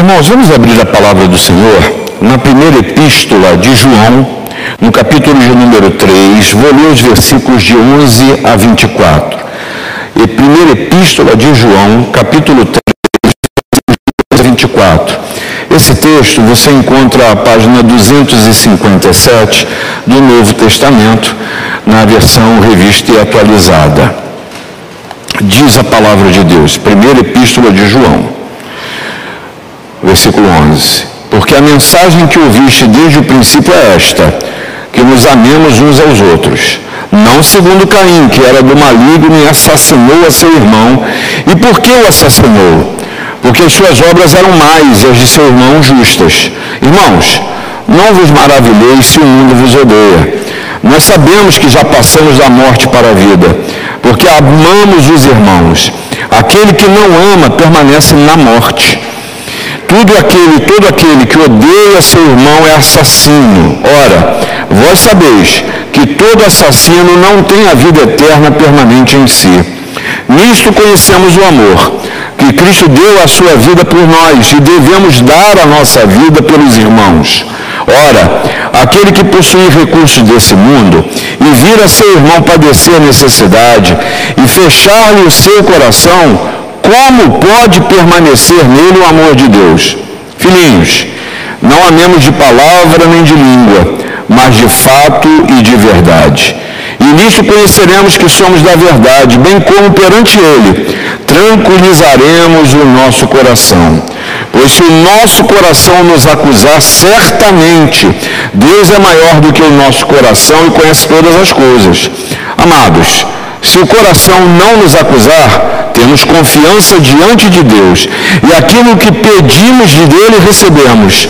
Irmãos, vamos abrir a palavra do Senhor na primeira epístola de João, no capítulo de número 3, vou ler os versículos de 11 a 24. E primeira epístola de João, capítulo 3, 24. Esse texto você encontra a página 257 do Novo Testamento, na versão revista e atualizada. Diz a palavra de Deus, primeira epístola de João versículo 11. Porque a mensagem que ouviste desde o princípio é esta, que nos amemos uns aos outros. Não segundo Caim, que era do maligno e assassinou a seu irmão. E por que o assassinou? Porque as suas obras eram mais e as de seu irmão justas. Irmãos, não vos maravilheis se o mundo vos odeia. Nós sabemos que já passamos da morte para a vida, porque amamos os irmãos. Aquele que não ama permanece na morte. Tudo aquele, todo aquele que odeia seu irmão é assassino. Ora, vós sabeis que todo assassino não tem a vida eterna permanente em si. Nisto conhecemos o amor, que Cristo deu a sua vida por nós e devemos dar a nossa vida pelos irmãos. Ora, aquele que possuir recursos desse mundo e vir a seu irmão padecer necessidade e fechar-lhe o seu coração, como pode permanecer nele o amor de Deus? Filhinhos, não amemos de palavra nem de língua, mas de fato e de verdade. E nisso conheceremos que somos da verdade, bem como perante Ele tranquilizaremos o nosso coração. Pois se o nosso coração nos acusar, certamente Deus é maior do que o nosso coração e conhece todas as coisas. Amados, se o coração não nos acusar, temos confiança diante de Deus. E aquilo que pedimos de dele recebemos,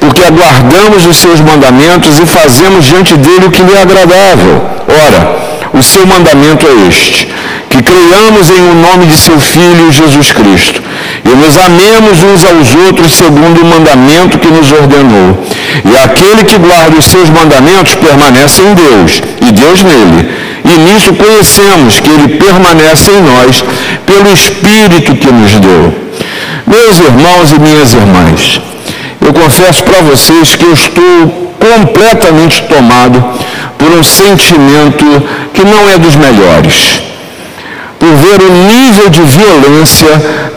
porque aguardamos os seus mandamentos e fazemos diante dele o que lhe é agradável. Ora, o seu mandamento é este: que creiamos em o nome de seu Filho Jesus Cristo e nos amemos uns aos outros segundo o mandamento que nos ordenou. E aquele que guarda os seus mandamentos permanece em Deus e Deus nele. E nisso conhecemos que Ele permanece em nós pelo Espírito que nos deu. Meus irmãos e minhas irmãs, eu confesso para vocês que eu estou completamente tomado por um sentimento que não é dos melhores. Por ver o nível de violência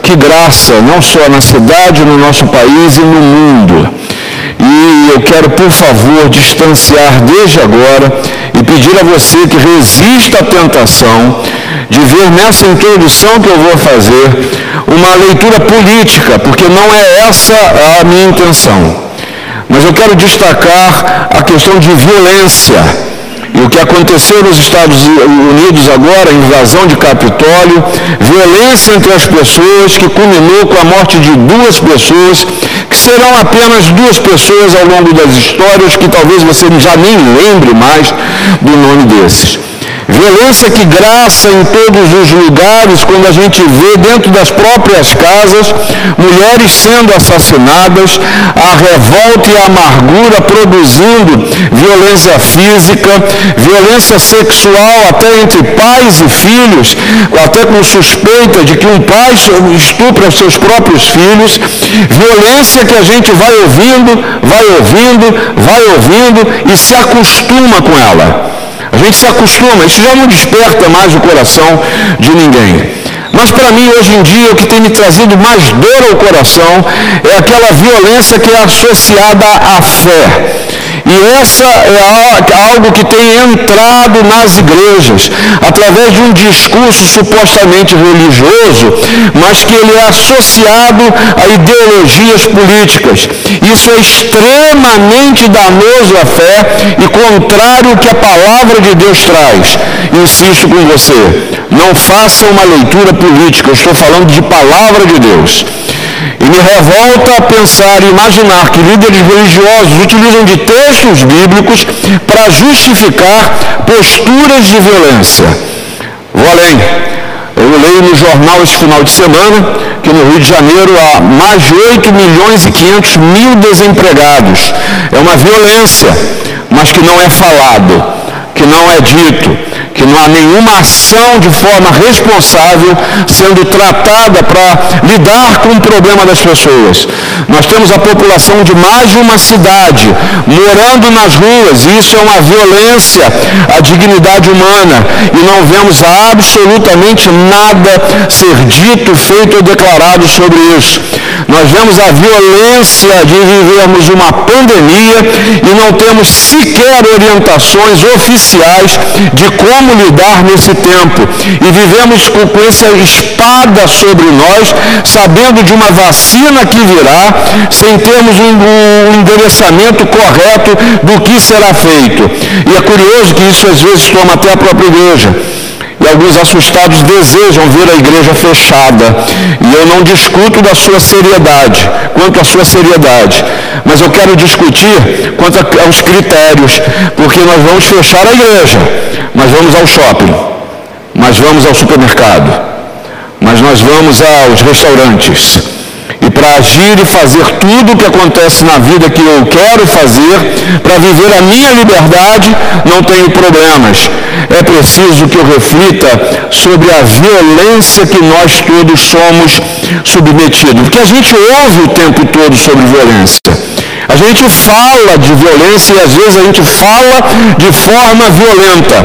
que graça, não só na cidade, no nosso país e no mundo. E eu quero, por favor, distanciar desde agora e pedir a você que resista à tentação de ver nessa introdução que eu vou fazer uma leitura política, porque não é essa a minha intenção. Mas eu quero destacar a questão de violência e o que aconteceu nos Estados Unidos agora, invasão de Capitólio, violência entre as pessoas, que culminou com a morte de duas pessoas, que serão apenas duas pessoas ao longo das histórias, que talvez você já nem lembre mais do nome desses. Violência que graça em todos os lugares, quando a gente vê dentro das próprias casas mulheres sendo assassinadas, a revolta e a amargura produzindo violência física, violência sexual até entre pais e filhos, até com suspeita de que um pai estupra seus próprios filhos, violência que a gente vai ouvindo, vai ouvindo, vai ouvindo e se acostuma com ela. A gente se acostuma, isso já não desperta mais o coração de ninguém. Mas para mim, hoje em dia, o que tem me trazido mais dor ao coração é aquela violência que é associada à fé. E essa é algo que tem entrado nas igrejas, através de um discurso supostamente religioso, mas que ele é associado a ideologias políticas. Isso é extremamente danoso à fé e contrário ao que a palavra de Deus traz. Insisto com você, não faça uma leitura política, eu estou falando de palavra de Deus. E me revolta pensar e imaginar que líderes religiosos utilizam de textos bíblicos para justificar posturas de violência. Vou além. Eu leio no jornal esse final de semana que no Rio de Janeiro há mais de 8 milhões e 500 mil desempregados. É uma violência, mas que não é falado, que não é dito que não há nenhuma ação de forma responsável sendo tratada para lidar com o problema das pessoas. Nós temos a população de mais de uma cidade morando nas ruas, e isso é uma violência à dignidade humana, e não vemos absolutamente nada ser dito, feito ou declarado sobre isso. Nós vemos a violência de vivermos uma pandemia e não temos sequer orientações oficiais de como lidar nesse tempo. E vivemos com, essa espada sobre nós, sabendo de uma vacina que virá, sem termos um, um endereçamento correto do que será feito. E é curioso que isso às vezes toma até a própria igreja. E alguns assustados desejam ver a igreja fechada. E eu não discuto da sua seriedade, quanto à sua seriedade. Mas eu quero discutir quanto aos critérios, porque nós vamos fechar a igreja, mas vamos ao shopping, mas vamos ao supermercado, mas nós vamos aos restaurantes para agir e fazer tudo o que acontece na vida que eu quero fazer, para viver a minha liberdade, não tenho problemas. É preciso que eu reflita sobre a violência que nós todos somos submetidos. Porque a gente ouve o tempo todo sobre violência. A gente fala de violência e às vezes a gente fala de forma violenta.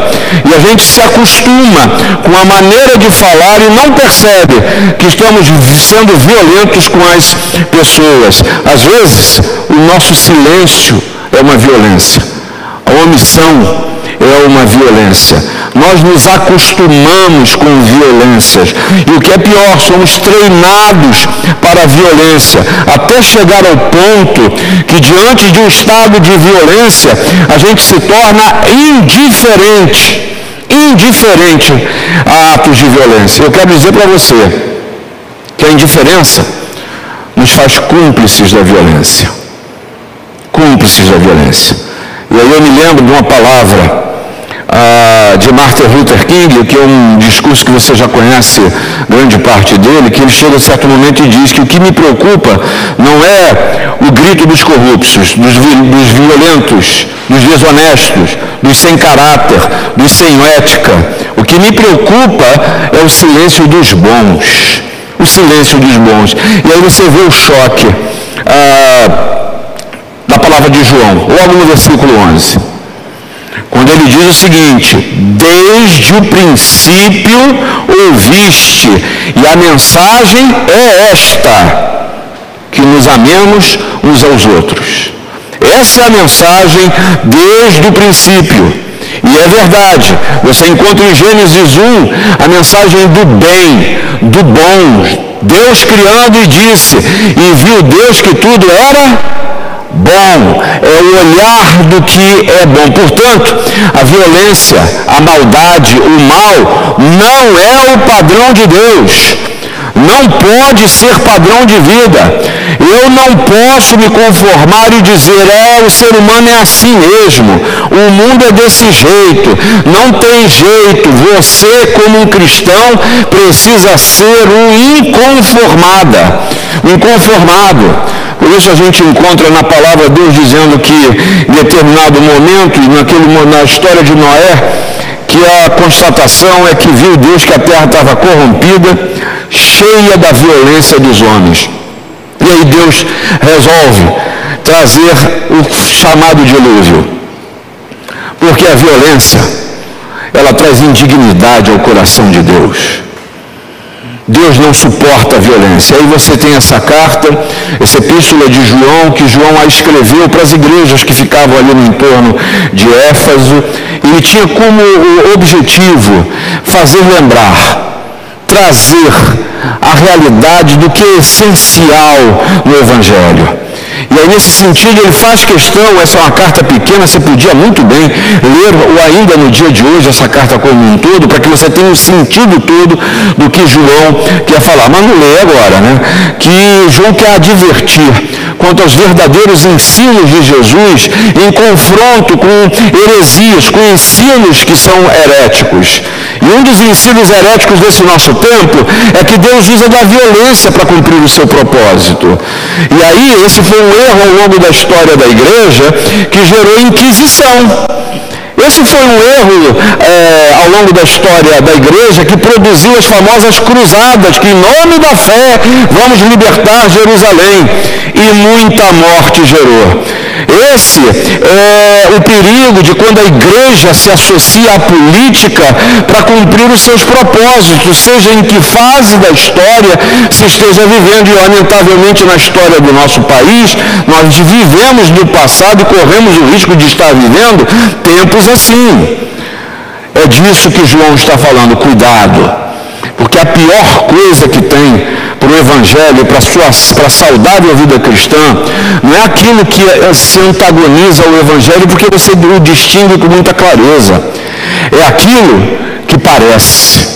E a gente se acostuma com a maneira de falar e não percebe que estamos sendo violentos com as pessoas. Às vezes, o nosso silêncio é uma violência. A omissão é uma violência. Nós nos acostumamos com violências. E o que é pior, somos treinados para a violência, até chegar ao ponto que diante de um estado de violência, a gente se torna indiferente. Indiferente a atos de violência. Eu quero dizer para você que a indiferença nos faz cúmplices da violência. Cúmplices da violência. E aí eu me lembro de uma palavra de Martin Luther King, que é um discurso que você já conhece grande parte dele, que ele chega a certo momento e diz que o que me preocupa não é o grito dos corruptos, dos, dos violentos, dos desonestos, dos sem caráter, dos sem ética. O que me preocupa é o silêncio dos bons. O silêncio dos bons. E aí você vê o choque ah, da palavra de João, logo no versículo 11 quando ele diz o seguinte: Desde o princípio ouviste, e a mensagem é esta, que nos amemos uns aos outros. Essa é a mensagem desde o princípio. E é verdade, você encontra em Gênesis 1 a mensagem do bem, do bom. Deus criando e disse, e viu Deus que tudo era bom, é o olhar do que é bom. Portanto, a violência, a maldade, o mal não é o padrão de Deus. Não pode ser padrão de vida. Eu não posso me conformar e dizer, é, o ser humano é assim mesmo, o mundo é desse jeito, não tem jeito. Você, como um cristão, precisa ser um inconformada, um inconformado. Por isso a gente encontra na palavra de Deus dizendo que em determinado momento, naquele, na história de Noé, que a constatação é que viu Deus que a terra estava corrompida, cheia da violência dos homens. E aí Deus resolve trazer o chamado dilúvio. Porque a violência, ela traz indignidade ao coração de Deus. Deus não suporta a violência. Aí você tem essa carta, essa epístola de João, que João a escreveu para as igrejas que ficavam ali no entorno de Éfaso. Ele tinha como objetivo fazer lembrar, trazer a realidade do que é essencial no Evangelho. E aí, nesse sentido, ele faz questão, essa é uma carta pequena, você podia muito bem ler ou ainda no dia de hoje essa carta como um todo, para que você tenha o um sentido todo do que João quer falar. Mas não lê agora, né? Que João quer advertir quanto aos verdadeiros ensinos de Jesus em confronto com heresias, com ensinos que são heréticos. E um dos ensinos heréticos desse nosso tempo é que Deus usa da violência para cumprir o seu propósito. E aí, esse foi um erro ao longo da história da igreja que gerou inquisição. Esse foi um erro é, ao longo da história da igreja que produziu as famosas cruzadas, que em nome da fé vamos libertar Jerusalém. E muita morte gerou. Esse é o perigo de quando a igreja se associa à política para cumprir os seus propósitos, seja em que fase da história se esteja vivendo. E, lamentavelmente, na história do nosso país, nós vivemos no passado e corremos o risco de estar vivendo tempos assim. É disso que João está falando, cuidado. Porque a pior coisa que tem para o Evangelho, para a, sua, para a saudável vida cristã, não é aquilo que é, se antagoniza ao Evangelho, porque você o distingue com muita clareza. É aquilo que parece.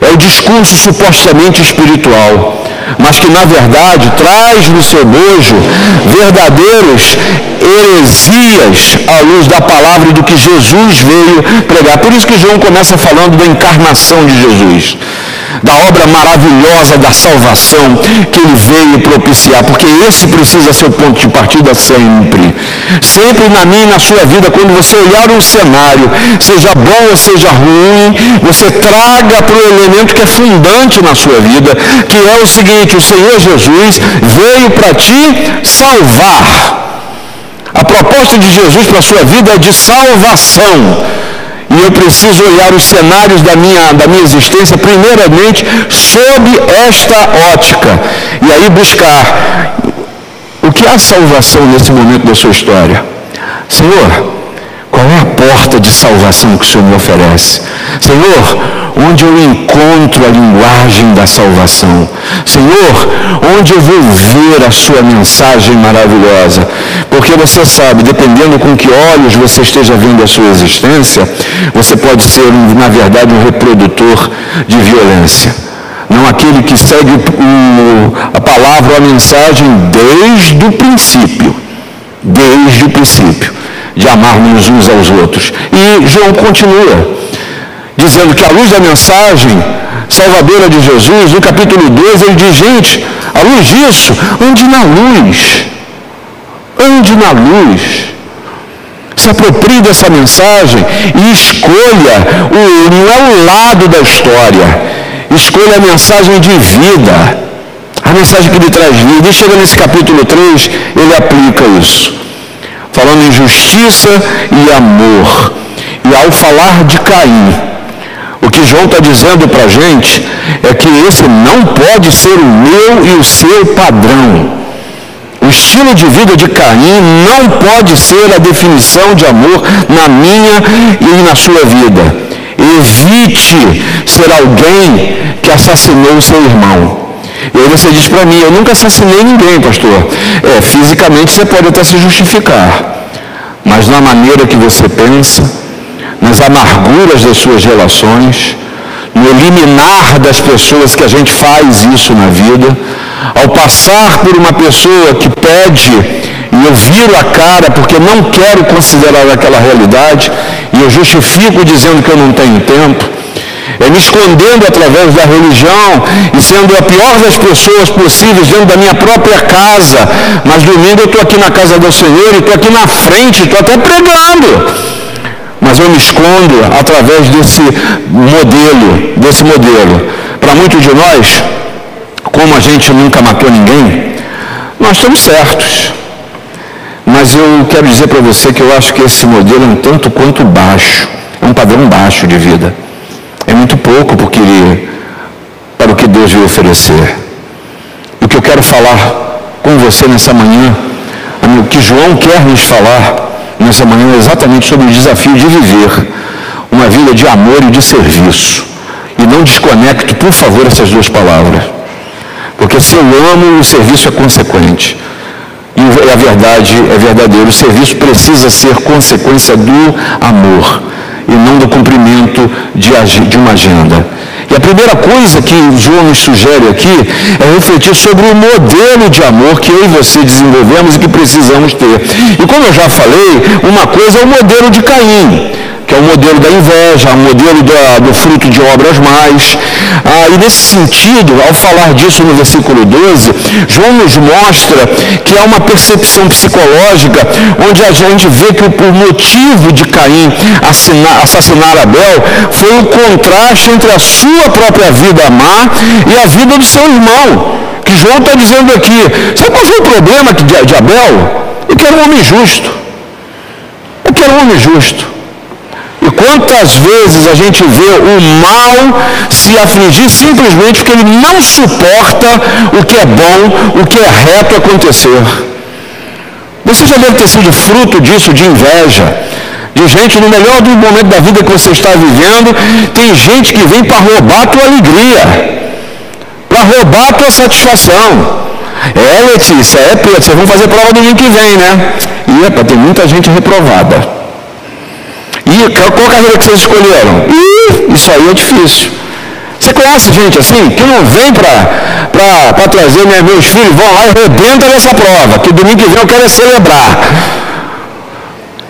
É o discurso supostamente espiritual, mas que na verdade traz no seu bojo verdadeiros heresias à luz da palavra do que Jesus veio pregar. Por isso que João começa falando da encarnação de Jesus da obra maravilhosa da salvação que ele veio propiciar, porque esse precisa ser o ponto de partida sempre. Sempre na minha e na sua vida, quando você olhar um cenário, seja bom ou seja ruim, você traga para o elemento que é fundante na sua vida, que é o seguinte: o Senhor Jesus veio para te salvar. A proposta de Jesus para a sua vida é de salvação. E eu preciso olhar os cenários da minha, da minha existência, primeiramente, sob esta ótica. E aí buscar o que é salvação nesse momento da sua história. Senhor, qual é a porta de salvação que o Senhor me oferece? Senhor, onde eu encontro a linguagem da salvação? Senhor, onde eu vou ver a sua mensagem maravilhosa? Porque você sabe, dependendo com que olhos você esteja vendo a sua existência, você pode ser, na verdade, um reprodutor de violência. Não aquele que segue a palavra ou a mensagem desde o princípio. Desde o princípio de amarmos uns aos outros. E João continua, dizendo que à luz da mensagem salvadora de Jesus, no capítulo 2, ele diz, gente, à luz disso, ande na luz. Ande na luz. Se aproprie dessa mensagem e escolha, o, não é o lado da história, escolha a mensagem de vida, a mensagem que lhe traz vida. E chega nesse capítulo 3, ele aplica isso falando em justiça e amor. E ao falar de Caim, o que João está dizendo para a gente é que esse não pode ser o meu e o seu padrão. O estilo de vida de Caim não pode ser a definição de amor na minha e na sua vida. Evite ser alguém que assassinou o seu irmão. E aí você diz para mim, eu nunca assassinei ninguém, pastor. É, fisicamente você pode até se justificar, mas na maneira que você pensa, nas amarguras das suas relações, no eliminar das pessoas que a gente faz isso na vida, ao passar por uma pessoa que pede e eu viro a cara porque não quero considerar aquela realidade e eu justifico dizendo que eu não tenho tempo, é me escondendo através da religião e sendo a pior das pessoas possíveis dentro da minha própria casa. Mas domingo eu estou aqui na casa do Senhor e estou aqui na frente, estou até pregando. Mas eu me escondo através desse modelo, desse modelo. Para muitos de nós, como a gente nunca matou ninguém, nós estamos certos. Mas eu quero dizer para você que eu acho que esse modelo é um tanto quanto baixo, é um padrão baixo de vida. É muito pouco porque para o que Deus veio oferecer. O que eu quero falar com você nessa manhã, o que João quer nos falar nessa manhã é exatamente sobre o desafio de viver uma vida de amor e de serviço. E não desconecte, por favor, essas duas palavras. Porque se eu amo, o serviço é consequente. E a verdade é verdadeira. O serviço precisa ser consequência do amor e não do cumprimento de, de uma agenda. E a primeira coisa que João nos sugere aqui é refletir sobre o modelo de amor que eu e você desenvolvemos e que precisamos ter. E como eu já falei, uma coisa é o modelo de Caim que é o modelo da inveja, o modelo do, fruto de obras mais. Ah, e nesse sentido, ao falar disso no versículo 12, João nos mostra que há uma percepção psicológica onde a gente vê que o, motivo de Caim assinar, assassinar Abel foi o contraste entre a sua própria vida má e a vida do seu irmão que João está dizendo aqui, sabe qual foi o problema de Abel? Eu quero um homem justo. Eu quero um homem justo. Quantas vezes a gente vê o mal se afligir simplesmente porque ele não suporta o que é bom, o que é reto acontecer. Você já deve ter sido fruto disso, de inveja. De gente, no melhor do momento da vida que você está vivendo, tem gente que vem para roubar a tua alegria, para roubar a tua satisfação. É, Letícia, é Pedro, vocês vão fazer prova domingo que vem, né? E, epa, tem muita gente reprovada. Qual carreira que vocês escolheram? Ih, isso aí é difícil. Você conhece gente assim, que não vem para trazer né, meus filhos, vão lá e arrebenta nessa prova, que domingo que vem eu quero é celebrar.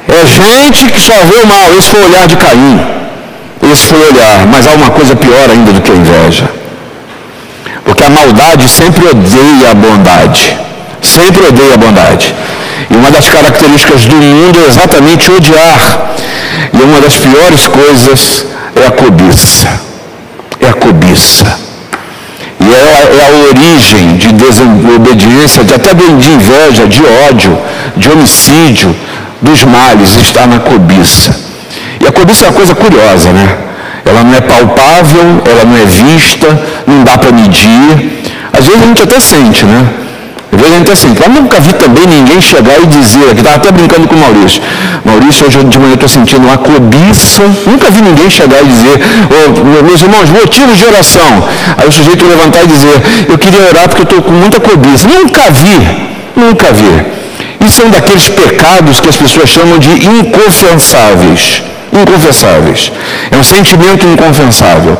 É gente que só vê o mal, esse foi o olhar de Caim. Esse foi o olhar, mas há uma coisa pior ainda do que a inveja. Porque a maldade sempre odeia a bondade. Sempre odeia a bondade. E uma das características do mundo é exatamente odiar. E uma das piores coisas é a cobiça é a cobiça. E é, é a origem de desobediência, de até de inveja, de ódio, de homicídio, dos males, está na cobiça. E a cobiça é uma coisa curiosa, né? Ela não é palpável, ela não é vista, não dá para medir. Às vezes a gente até sente, né? Às vezes a assim, eu nunca vi também ninguém chegar e dizer, que estava até brincando com o Maurício. Maurício, hoje de manhã eu estou sentindo uma cobiça. Nunca vi ninguém chegar e dizer, oh, meus irmãos, motivos de oração. Aí o sujeito levantar e dizer, eu queria orar porque eu estou com muita cobiça. Nunca vi, nunca vi. Isso é um daqueles pecados que as pessoas chamam de inconfessáveis. Inconfessáveis. É um sentimento inconfessável.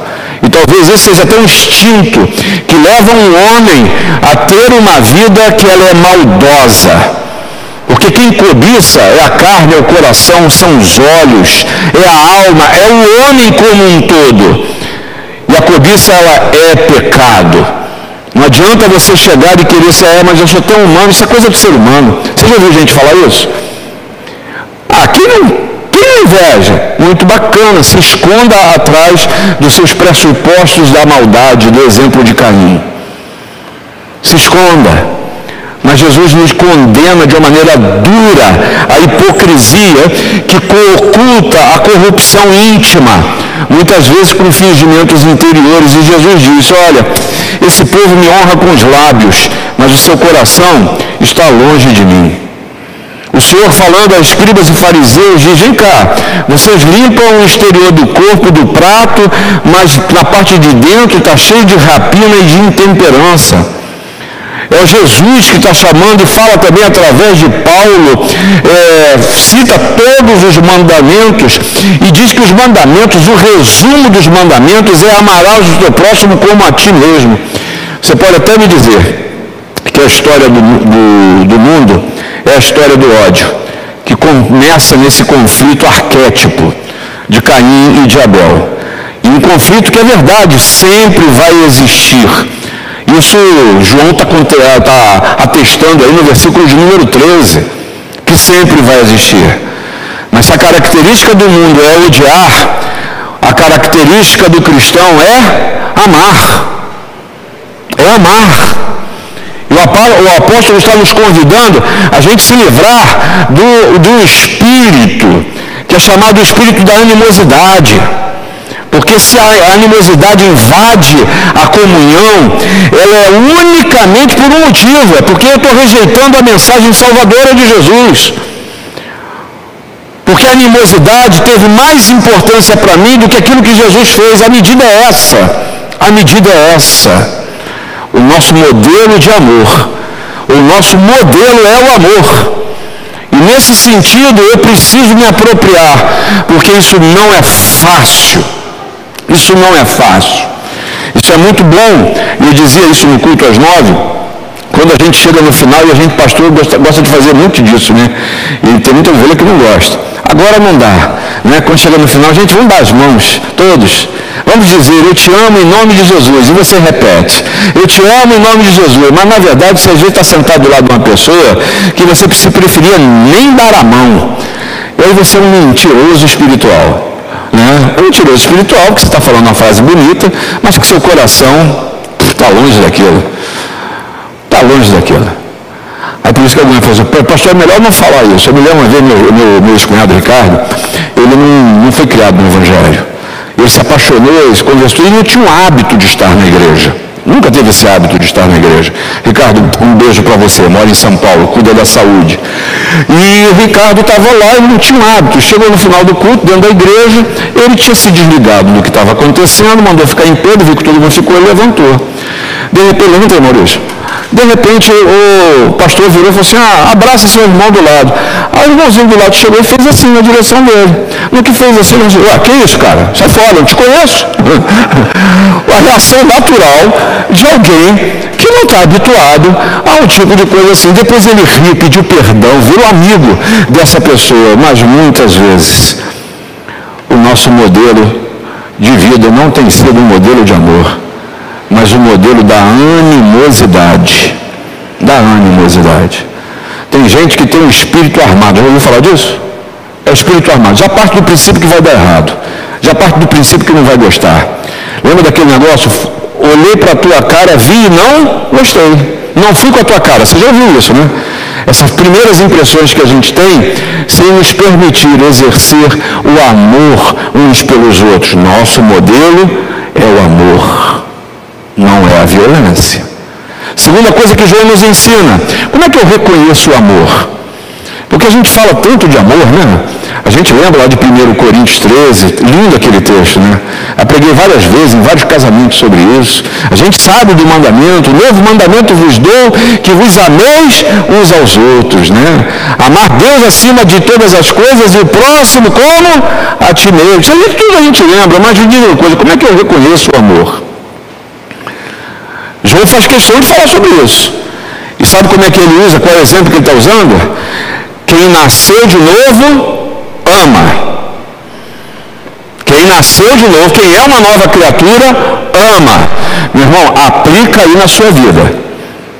E talvez esse seja até um instinto que leva um homem a ter uma vida que ela é maldosa. Porque quem cobiça é a carne, é o coração, são os olhos, é a alma, é o homem como um todo. E a cobiça ela é pecado. Não adianta você chegar e querer ser, é, mas eu sou tão humano, isso é coisa do ser humano. Você já ouviu gente falar isso? Ah, não inveja, muito bacana, se esconda atrás dos seus pressupostos da maldade, do exemplo de Caim. Se esconda. Mas Jesus nos condena de uma maneira dura a hipocrisia que oculta a corrupção íntima, muitas vezes com fingimentos interiores. E Jesus diz: Olha, esse povo me honra com os lábios, mas o seu coração está longe de mim. O Senhor falando a escribas e fariseus diz, vem cá, vocês limpam o exterior do corpo, do prato, mas na parte de dentro está cheio de rapina e de intemperança. É o Jesus que está chamando e fala também através de Paulo, é, cita todos os mandamentos e diz que os mandamentos, o resumo dos mandamentos é amarás o teu próximo como a ti mesmo. Você pode até me dizer que a história do, do, do mundo é a história do ódio, que começa nesse conflito arquétipo de Caim e de Abel. E um conflito que é verdade, sempre vai existir. Isso João está tá atestando aí no versículo de número 13, que sempre vai existir. Mas se a característica do mundo é odiar, a característica do cristão é amar. É amar. O apóstolo está nos convidando a gente se livrar do, do espírito, que é chamado espírito da animosidade. Porque se a animosidade invade a comunhão, ela é unicamente por um motivo, é porque eu estou rejeitando a mensagem salvadora de Jesus. Porque a animosidade teve mais importância para mim do que aquilo que Jesus fez. A medida é essa. A medida é essa o nosso modelo de amor. O nosso modelo é o amor. E nesse sentido eu preciso me apropriar, porque isso não é fácil. Isso não é fácil. Isso é muito bom. Eu dizia isso no culto às nove. Quando a gente chega no final e a gente, pastor, gosta, gosta de fazer muito disso, né? E tem muita ovelha que não gosta. Agora não dá. Né? Quando chega no final, a gente, vamos dar as mãos, todos. Vamos dizer, eu te amo em nome de Jesus. E você repete, eu te amo em nome de Jesus. Mas na verdade, você às vezes está sentado do lado de uma pessoa que você preferia nem dar a mão. E aí você é um mentiroso espiritual. Né? Um mentiroso espiritual, que você está falando uma frase bonita, mas que seu coração está longe daquilo. Está longe daquilo. Aí por isso que alguém falou assim, pastor, é melhor não falar isso. Eu me lembro uma vez, meu, meu, meu ex-cunhado Ricardo, ele não, não foi criado no Evangelho. Ele se apaixonou, ele se conversou e não tinha um hábito de estar na igreja. Nunca teve esse hábito de estar na igreja. Ricardo, um beijo para você, mora em São Paulo, cuida da saúde. E o Ricardo estava lá e não tinha um hábito. Chegou no final do culto, dentro da igreja, ele tinha se desligado do que estava acontecendo, mandou ficar em pé, viu que todo mundo ficou e levantou. De repente, levantei, Maurício. De repente o pastor virou e falou assim, ah, abraça seu irmão do lado. Aí o irmãozinho do lado chegou e fez assim na direção dele. No que fez assim, ele disse, ah, que isso, cara? Sai fora, eu te conheço. a reação natural de alguém que não está habituado ao tipo de coisa assim. Depois ele riu, pediu perdão, virou amigo dessa pessoa. Mas muitas vezes o nosso modelo de vida não tem sido um modelo de amor mas o modelo da animosidade. Da animosidade. Tem gente que tem um espírito armado. Já ouviu falar disso? É espírito armado. Já parte do princípio que vai dar errado. Já parte do princípio que não vai gostar. Lembra daquele negócio? Olhei para a tua cara, vi e não gostei. Não fui com a tua cara. Você já ouviu isso, né? Essas primeiras impressões que a gente tem, sem nos permitir exercer o amor uns pelos outros. Nosso modelo é o amor não é a violência. Segunda coisa que João nos ensina, como é que eu reconheço o amor? Porque a gente fala tanto de amor, né? A gente lembra lá de 1 Coríntios 13, lindo aquele texto, né? Eu preguei várias vezes, em vários casamentos sobre isso. A gente sabe do mandamento, o novo mandamento vos dou, que vos ameis uns aos outros, né? Amar Deus acima de todas as coisas e o próximo como? A ti mesmo. Isso aí tudo a gente lembra, mas me diga uma coisa, como é que eu reconheço o amor? João faz questão de falar sobre isso. E sabe como é que ele usa? Qual é o exemplo que ele está usando? Quem nasceu de novo, ama. Quem nasceu de novo, quem é uma nova criatura, ama. Meu irmão, aplica aí na sua vida.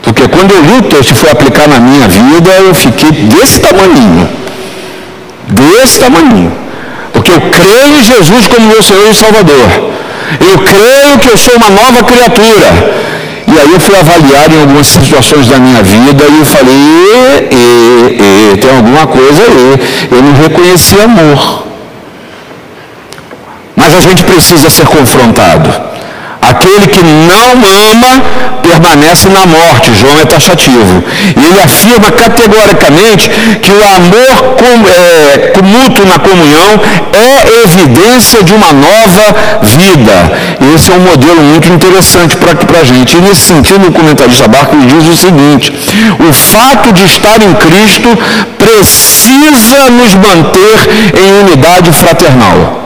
Porque quando eu li o texto e fui aplicar na minha vida, eu fiquei desse tamanho. Desse tamanho. Porque eu creio em Jesus como meu Senhor e Salvador. Eu creio que eu sou uma nova criatura. E aí eu fui avaliar em algumas situações da minha vida e eu falei, e, e, tem alguma coisa aí, eu não reconheci amor. Mas a gente precisa ser confrontado. Aquele que não ama permanece na morte. João é taxativo. E ele afirma categoricamente que o amor com, é, mútuo na comunhão é evidência de uma nova vida. Esse é um modelo muito interessante para a gente. E nesse sentido, o comentarista Barco diz o seguinte: o fato de estar em Cristo precisa nos manter em unidade fraternal.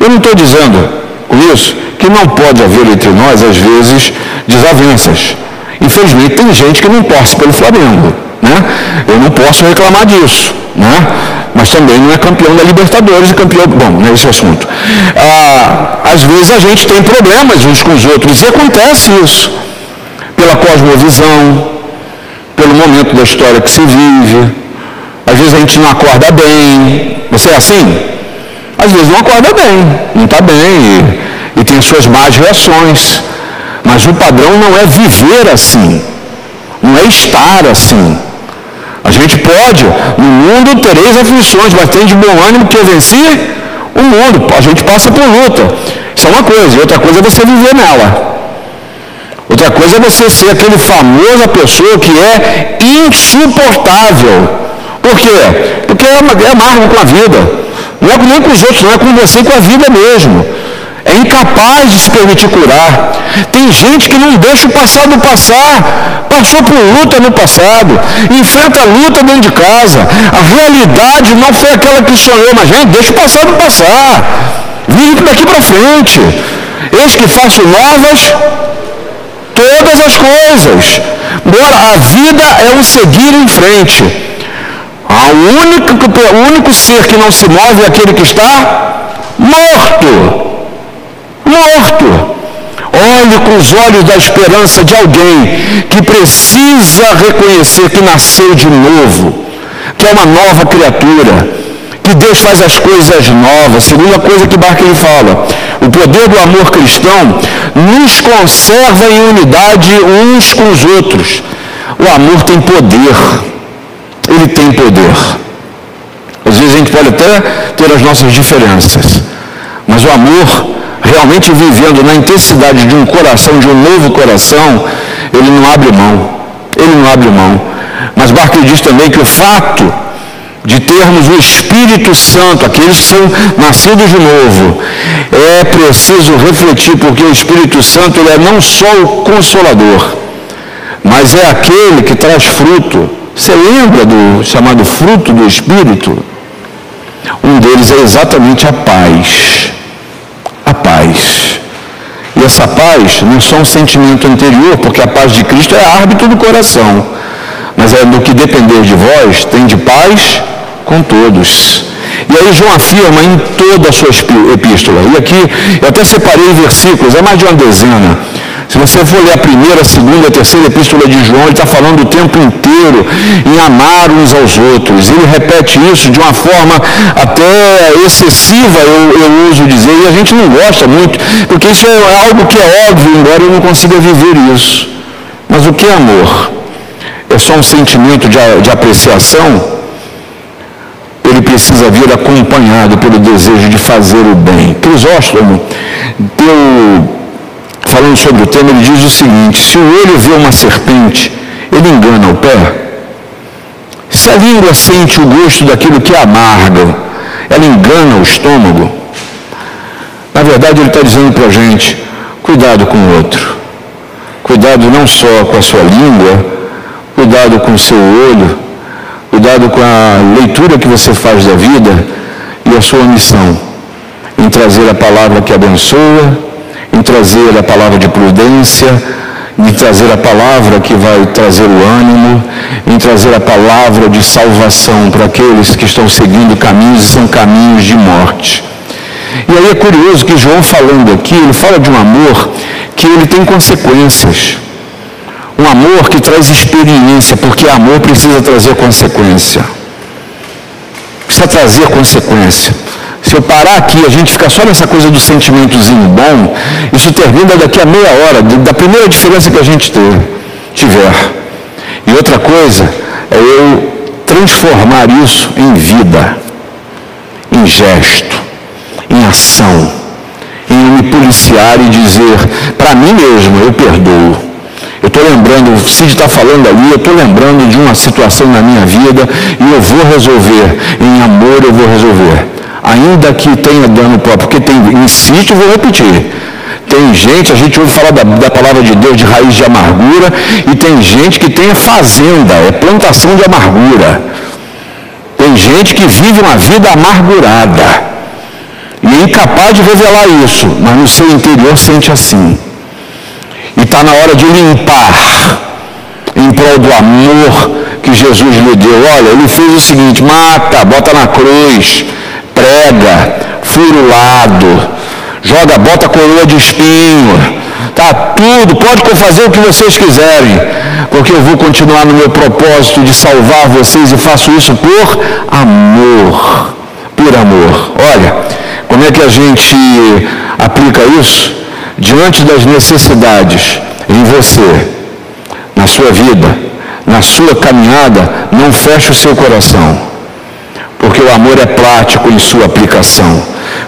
Eu não estou dizendo com isso que não pode haver entre nós, às vezes, desavenças. Infelizmente, tem gente que não torce pelo Flamengo. Né? Eu não posso reclamar disso. Né? Mas também não é campeão da Libertadores e campeão. Bom, não é esse assunto. Ah, às vezes a gente tem problemas uns com os outros e acontece isso. Pela cosmovisão, pelo momento da história que se vive. Às vezes a gente não acorda bem. Você é assim? Às vezes não acorda bem, não está bem e, e tem suas más reações. Mas o padrão não é viver assim, não é estar assim. A gente pode, no mundo tereis aflições, mas tem de bom ânimo que eu venci o mundo. A gente passa por luta. Isso é uma coisa, e outra coisa é você viver nela. Outra coisa é você ser aquele famosa pessoa que é insuportável. Por quê? Porque é, é amargo com a vida. Não é nem com os outros, não é com você com a vida mesmo. É incapaz de se permitir curar. Tem gente que não deixa o passado passar. Passou por luta no passado. Enfrenta a luta dentro de casa. A realidade não foi aquela que sonhou, mas gente, deixa o passado passar. Vive daqui para frente. Eis que faço novas todas as coisas. Agora, a vida é um seguir em frente. O único, o único ser que não se move é aquele que está morto. Morto. Olhe com os olhos da esperança de alguém que precisa reconhecer que nasceu de novo, que é uma nova criatura, que Deus faz as coisas novas. Segunda coisa que Barclay fala, o poder do amor cristão nos conserva em unidade uns com os outros. O amor tem poder. Ele tem poder. Às vezes a gente pode até ter as nossas diferenças, mas o amor, realmente vivendo na intensidade de um coração, de um novo coração, ele não abre mão. Ele não abre mão. Mas Barclay diz também que o fato de termos o Espírito Santo, aqueles que são nascidos de novo, é preciso refletir, porque o Espírito Santo ele é não só o consolador, mas é aquele que traz fruto. Você lembra do chamado fruto do Espírito? Um deles é exatamente a paz. A paz. E essa paz não é só um sentimento anterior, porque a paz de Cristo é árbitro do coração. Mas é no que depender de vós, tem de paz com todos. E aí João afirma em toda a sua epístola. E aqui eu até separei versículos, é mais de uma dezena. Se você for ler a primeira, a segunda, a terceira epístola de João, ele está falando o tempo inteiro em amar uns aos outros. Ele repete isso de uma forma até excessiva, eu, eu uso dizer, e a gente não gosta muito, porque isso é algo que é óbvio, embora eu não consiga viver isso. Mas o que é amor? É só um sentimento de, de apreciação? ele precisa vir acompanhado pelo desejo de fazer o bem. Crisóstomo, deu, falando sobre o tema, ele diz o seguinte: se o olho vê uma serpente, ele engana o pé. Se a língua sente o gosto daquilo que é amargo, ela engana o estômago. Na verdade, ele está dizendo para a gente: cuidado com o outro. Cuidado não só com a sua língua, cuidado com o seu olho, Cuidado com a leitura que você faz da vida e a sua missão em trazer a palavra que abençoa, em trazer a palavra de prudência, em trazer a palavra que vai trazer o ânimo, em trazer a palavra de salvação para aqueles que estão seguindo caminhos e são caminhos de morte. E aí é curioso que João falando aqui, ele fala de um amor que ele tem consequências. Um amor que traz experiência, porque amor precisa trazer consequência. Precisa trazer consequência. Se eu parar aqui a gente ficar só nessa coisa do sentimentozinho bom, isso termina daqui a meia hora, da primeira diferença que a gente ter, tiver. E outra coisa é eu transformar isso em vida, em gesto, em ação, em me policiar e dizer para mim mesmo, eu perdoo. Eu estou lembrando, o Cid está falando ali, eu estou lembrando de uma situação na minha vida e eu vou resolver. Em amor eu vou resolver. Ainda que tenha dano próprio, porque tem, insisto e vou repetir. Tem gente, a gente ouve falar da, da, palavra de Deus de raiz de amargura, e tem gente que tem fazenda, é plantação de amargura. Tem gente que vive uma vida amargurada e é incapaz de revelar isso, mas no seu interior sente assim. E está na hora de limpar em prol do amor que Jesus lhe deu. Olha, ele fez o seguinte: mata, bota na cruz, prega, fura o lado, joga, bota coroa de espinho. Tá tudo, pode fazer o que vocês quiserem, porque eu vou continuar no meu propósito de salvar vocês e faço isso por amor. Por amor. Olha, como é que a gente aplica isso? diante das necessidades em você, na sua vida, na sua caminhada, não feche o seu coração, porque o amor é prático em sua aplicação.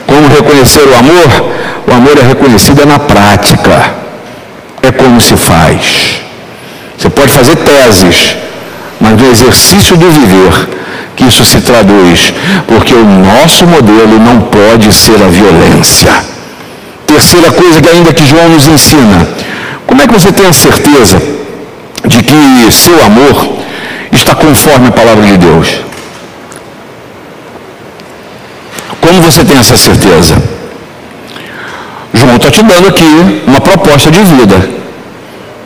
Como reconhecer o amor? O amor é reconhecido na prática, é como se faz. Você pode fazer teses, mas no exercício do viver, que isso se traduz, porque o nosso modelo não pode ser a violência. Terceira coisa que ainda que João nos ensina. Como é que você tem a certeza de que seu amor está conforme a palavra de Deus? Como você tem essa certeza? João está te dando aqui uma proposta de vida.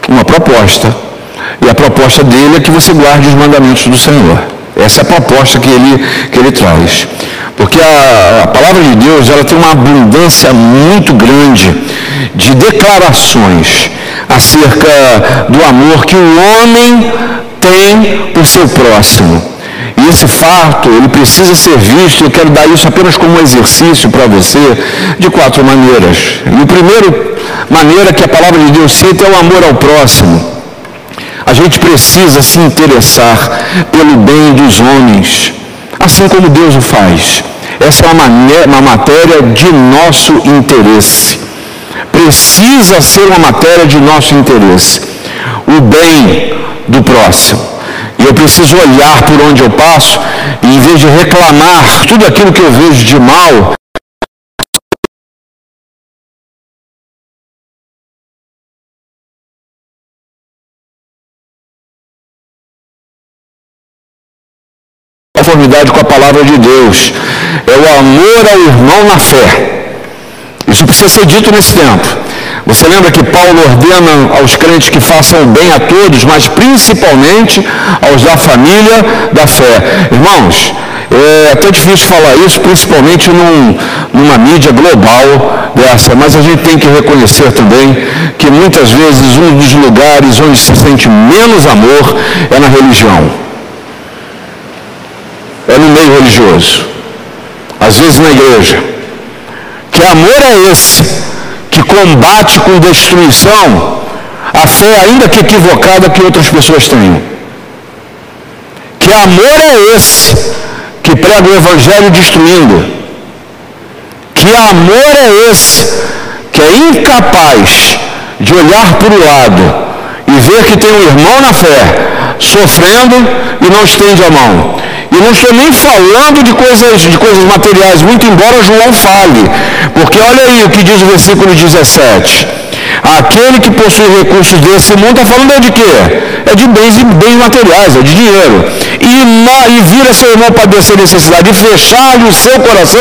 Uma proposta. E a proposta dele é que você guarde os mandamentos do Senhor. Essa é a proposta que ele, que ele traz. Porque a, a, palavra de Deus ela tem uma abundância muito grande de declarações acerca do amor que o homem tem por seu próximo. E esse fato, ele precisa ser visto, eu quero dar isso apenas como um exercício para você, de quatro maneiras. A primeira maneira que a palavra de Deus cita é o amor ao próximo. A gente precisa se interessar pelo bem dos homens, assim como Deus o faz. Essa é uma, uma matéria de nosso interesse. Precisa ser uma matéria de nosso interesse. O bem do próximo. E eu preciso olhar por onde eu passo e em vez de reclamar tudo aquilo que eu vejo de mal, conformidade com a palavra de Deus. É o amor ao irmão na fé. Isso precisa ser dito nesse tempo. Você lembra que Paulo ordena aos crentes que façam bem a todos, mas principalmente aos da família da fé. Irmãos, é até difícil falar isso, principalmente num, numa mídia global dessa, mas a gente tem que reconhecer também que muitas vezes um dos lugares onde se sente menos amor é na religião é no meio religioso, às vezes na igreja. Que amor é esse que combate com destruição a fé, ainda que equivocada, que outras pessoas têm? Que amor é esse que prega o evangelho destruindo? Que amor é esse que é incapaz de olhar para o lado e ver que tem um irmão na fé sofrendo e não estende a mão? E não estou nem falando de coisas, de coisas materiais, muito embora João fale. Porque olha aí o que diz o versículo 17. Aquele que possui recursos desse mundo está falando é de quê? É de bens bens materiais, é de dinheiro. E, e vira seu irmão padecer necessidade e fechar-lhe o seu coração,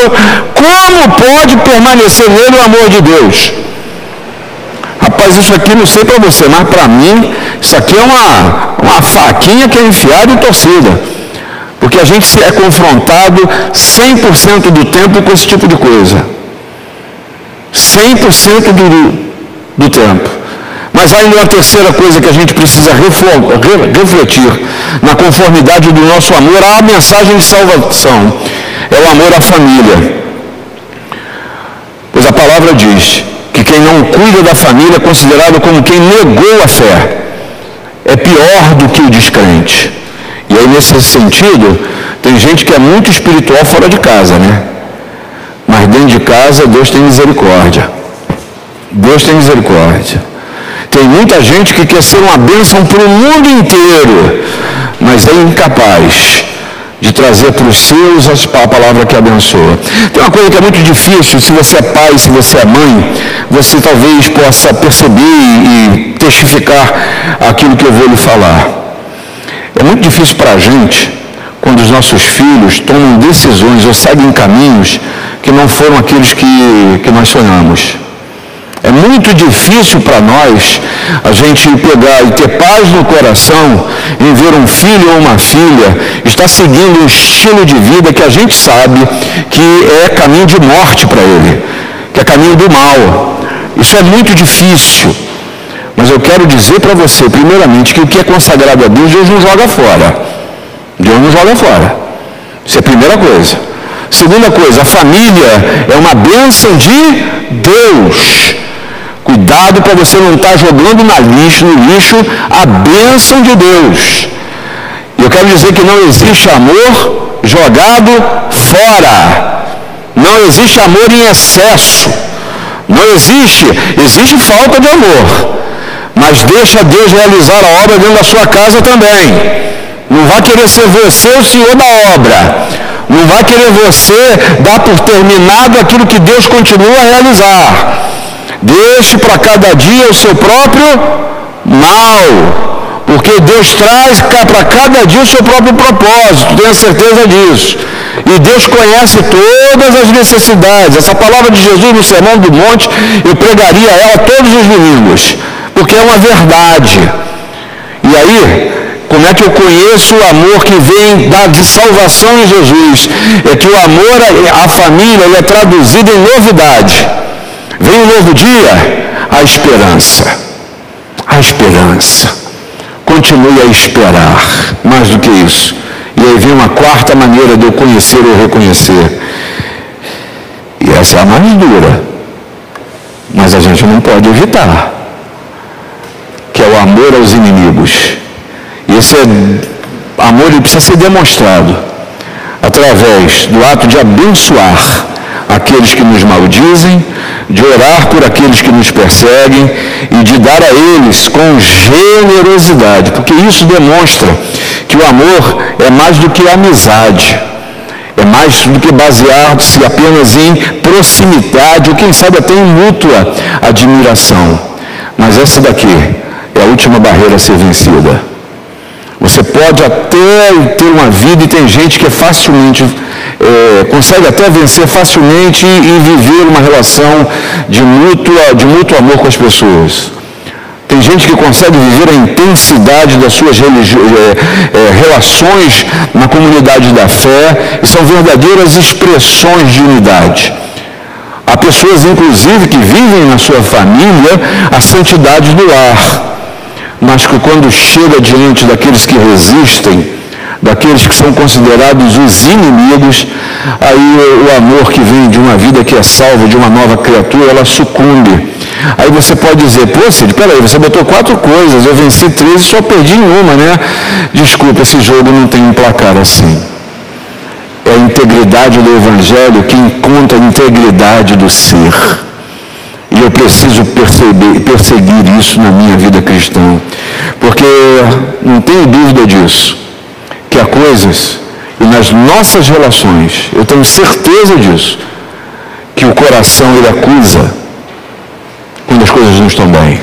como pode permanecer nele o amor de Deus? Rapaz, isso aqui não sei para você, mas para mim, isso aqui é uma, uma faquinha que é enfiada e torcida. Porque a gente é confrontado 100% do tempo com esse tipo de coisa. 100% do, do tempo. Mas ainda uma terceira coisa que a gente precisa refletir na conformidade do nosso amor à mensagem de salvação. É o amor à família. Pois a palavra diz que quem não cuida da família é considerado como quem negou a fé. É pior do que o descrente. E aí, nesse sentido, tem gente que é muito espiritual fora de casa, né? Mas dentro de casa, Deus tem misericórdia. Deus tem misericórdia. Tem muita gente que quer ser uma bênção para o mundo inteiro, mas é incapaz de trazer para os seus a palavra que abençoa. Tem uma coisa que é muito difícil, se você é pai, se você é mãe, você talvez possa perceber e testificar aquilo que eu vou lhe falar. É muito difícil para a gente quando os nossos filhos tomam decisões ou seguem caminhos que não foram aqueles que, que nós sonhamos. É muito difícil para nós a gente pegar e ter paz no coração em ver um filho ou uma filha estar seguindo um estilo de vida que a gente sabe que é caminho de morte para ele, que é caminho do mal. Isso é muito difícil. Mas eu quero dizer para você, primeiramente, que o que é consagrado a Deus, Deus não joga fora. Deus não joga fora. Isso é a primeira coisa. Segunda coisa, a família é uma bênção de Deus. Cuidado para você não estar tá jogando na lixo, no lixo a bênção de Deus. E eu quero dizer que não existe amor jogado fora. Não existe amor em excesso. Não existe, existe falta de amor. Mas deixa Deus realizar a obra dentro da sua casa também. Não vai querer ser você o senhor da obra. Não vai querer você dar por terminado aquilo que Deus continua a realizar. Deixe para cada dia o seu próprio mal. Porque Deus traz para cada dia o seu próprio propósito, tenha certeza disso. E Deus conhece todas as necessidades. Essa palavra de Jesus no Sermão do Monte, eu pregaria ela todos os domingos porque é uma verdade. E aí, como é que eu conheço o amor que vem da, de salvação em Jesus? É que o amor à família é traduzido em novidade. Vem um novo dia, a esperança. A esperança. Continue a esperar. Mais do que isso. E aí vem uma quarta maneira de eu conhecer ou reconhecer. E essa é a mais dura. Mas a gente não pode evitar que é o amor aos inimigos. esse amor ele precisa ser demonstrado através do ato de abençoar aqueles que nos maldizem, de orar por aqueles que nos perseguem e de dar a eles com generosidade, porque isso demonstra que o amor é mais do que amizade, é mais do que basear-se apenas em proximidade ou quem sabe até em mútua admiração. Mas essa daqui é a última barreira a ser vencida. Você pode até ter uma vida e tem gente que é facilmente é, consegue até vencer facilmente e, viver uma relação de mútuo, de mútuo amor com as pessoas. Tem gente que consegue viver a intensidade das suas é, é, relações na comunidade da fé e são verdadeiras expressões de unidade. Há pessoas, inclusive, que vivem na sua família a santidade do lar, mas que quando chega diante daqueles que resistem, daqueles que são considerados os inimigos, aí o amor que vem de uma vida que é salva, de uma nova criatura, ela sucumbe. Aí você pode dizer, pô Cid, peraí, você botou quatro coisas, eu venci três e só perdi uma, né? Desculpa, esse jogo não tem um placar assim. É a integridade do Evangelho que encontra a integridade do ser. E eu preciso perceber, perseguir isso na minha vida cristã. Porque não tenho dúvida disso que há coisas, e nas nossas relações, eu tenho certeza disso, que o coração ele acusa quando as coisas não estão bem.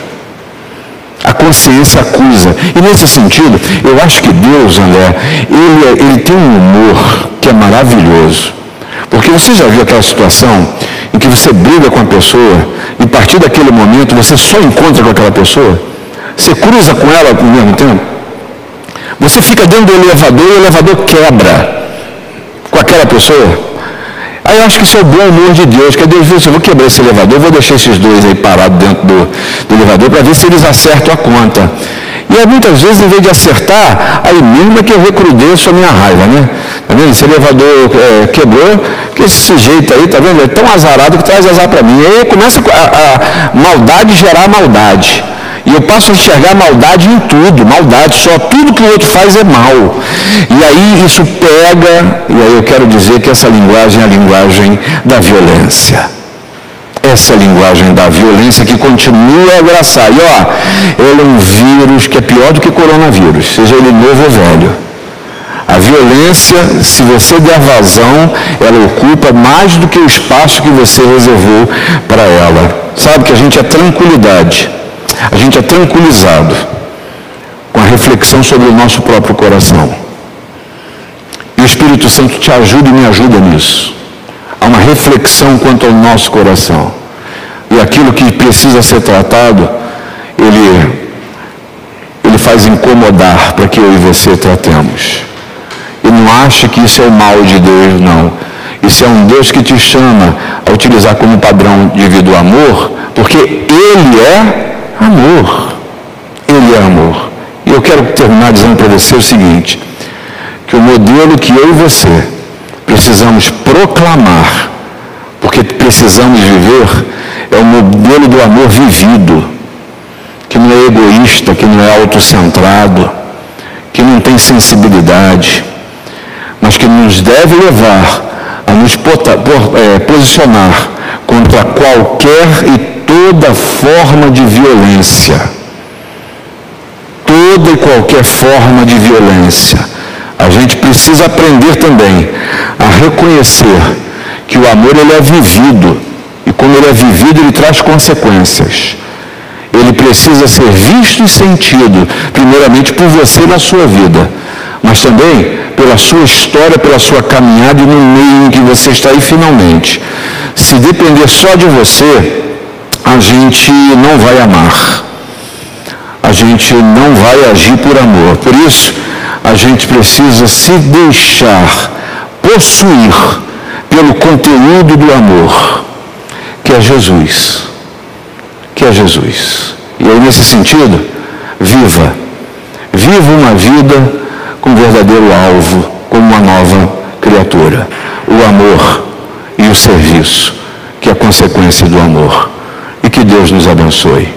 A consciência acusa. E nesse sentido, eu acho que Deus, André, ele, é, ele tem um humor que é maravilhoso. Porque você já viu aquela situação em que você briga com a pessoa e a partir daquele momento você só encontra com aquela pessoa? Você cruza com ela ao mesmo tempo? Você fica dentro do elevador e o elevador quebra com aquela pessoa. Aí eu acho que isso é o bom humor de Deus, que Deus diz, eu vou quebrar esse elevador, vou deixar esses dois aí parados dentro do, do elevador para ver se eles acertam a conta. E aí, muitas vezes, em vez de acertar, aí mesmo é que eu recrudesço a minha raiva, né? Tá vendo? Esse elevador é, quebrou, que esse sujeito aí, tá vendo? É tão azarado que traz azar para mim. E aí começa a, a maldade gerar maldade. E eu passo a enxergar maldade em tudo, maldade, só tudo que o outro faz é mal. E aí isso pega, e aí eu quero dizer que essa linguagem é a linguagem da violência. Essa linguagem da violência que continua a abraçar. E ó, ele é um vírus que é pior do que coronavírus, seja ele novo ou velho. A violência, se você der vazão, ela ocupa mais do que o espaço que você reservou para ela. Sabe que a gente é tranquilidade a gente é tranquilizado com a reflexão sobre o nosso próprio coração. E o Espírito Santo te ajuda e me ajuda nisso. Há uma reflexão quanto ao nosso coração. E aquilo que precisa ser tratado, ele, ele faz incomodar para que eu e você tratemos. E não acha que isso é o mal de Deus, não. Isso é um Deus que te chama a utilizar como padrão de vida o amor, porque Ele é Amor. Ele é amor. E eu quero terminar dizendo para você o seguinte: que o modelo que eu e você precisamos proclamar, porque precisamos viver, é o modelo do amor vivido, que não é egoísta, que não é autocentrado, que não tem sensibilidade, mas que nos deve levar a nos é, posicionar contra qualquer e toda forma de violência. Toda e qualquer forma de violência. A gente precisa aprender também a reconhecer que o amor ele é vivido como ele é vivido ele traz consequências. Ele precisa ser visto e sentido, primeiramente por você na sua vida, mas também pela sua história, pela sua caminhada e no meio em que você está aí finalmente. Se depender só de você, a gente não vai amar. A gente não vai agir por amor. Por isso, a gente precisa se deixar possuir pelo conteúdo do amor, que é Jesus. Que é Jesus. E aí, nesse sentido, viva. Viva uma vida com verdadeiro alvo, como uma nova criatura. O amor e o serviço, que é consequência do amor. E que Deus nos abençoe.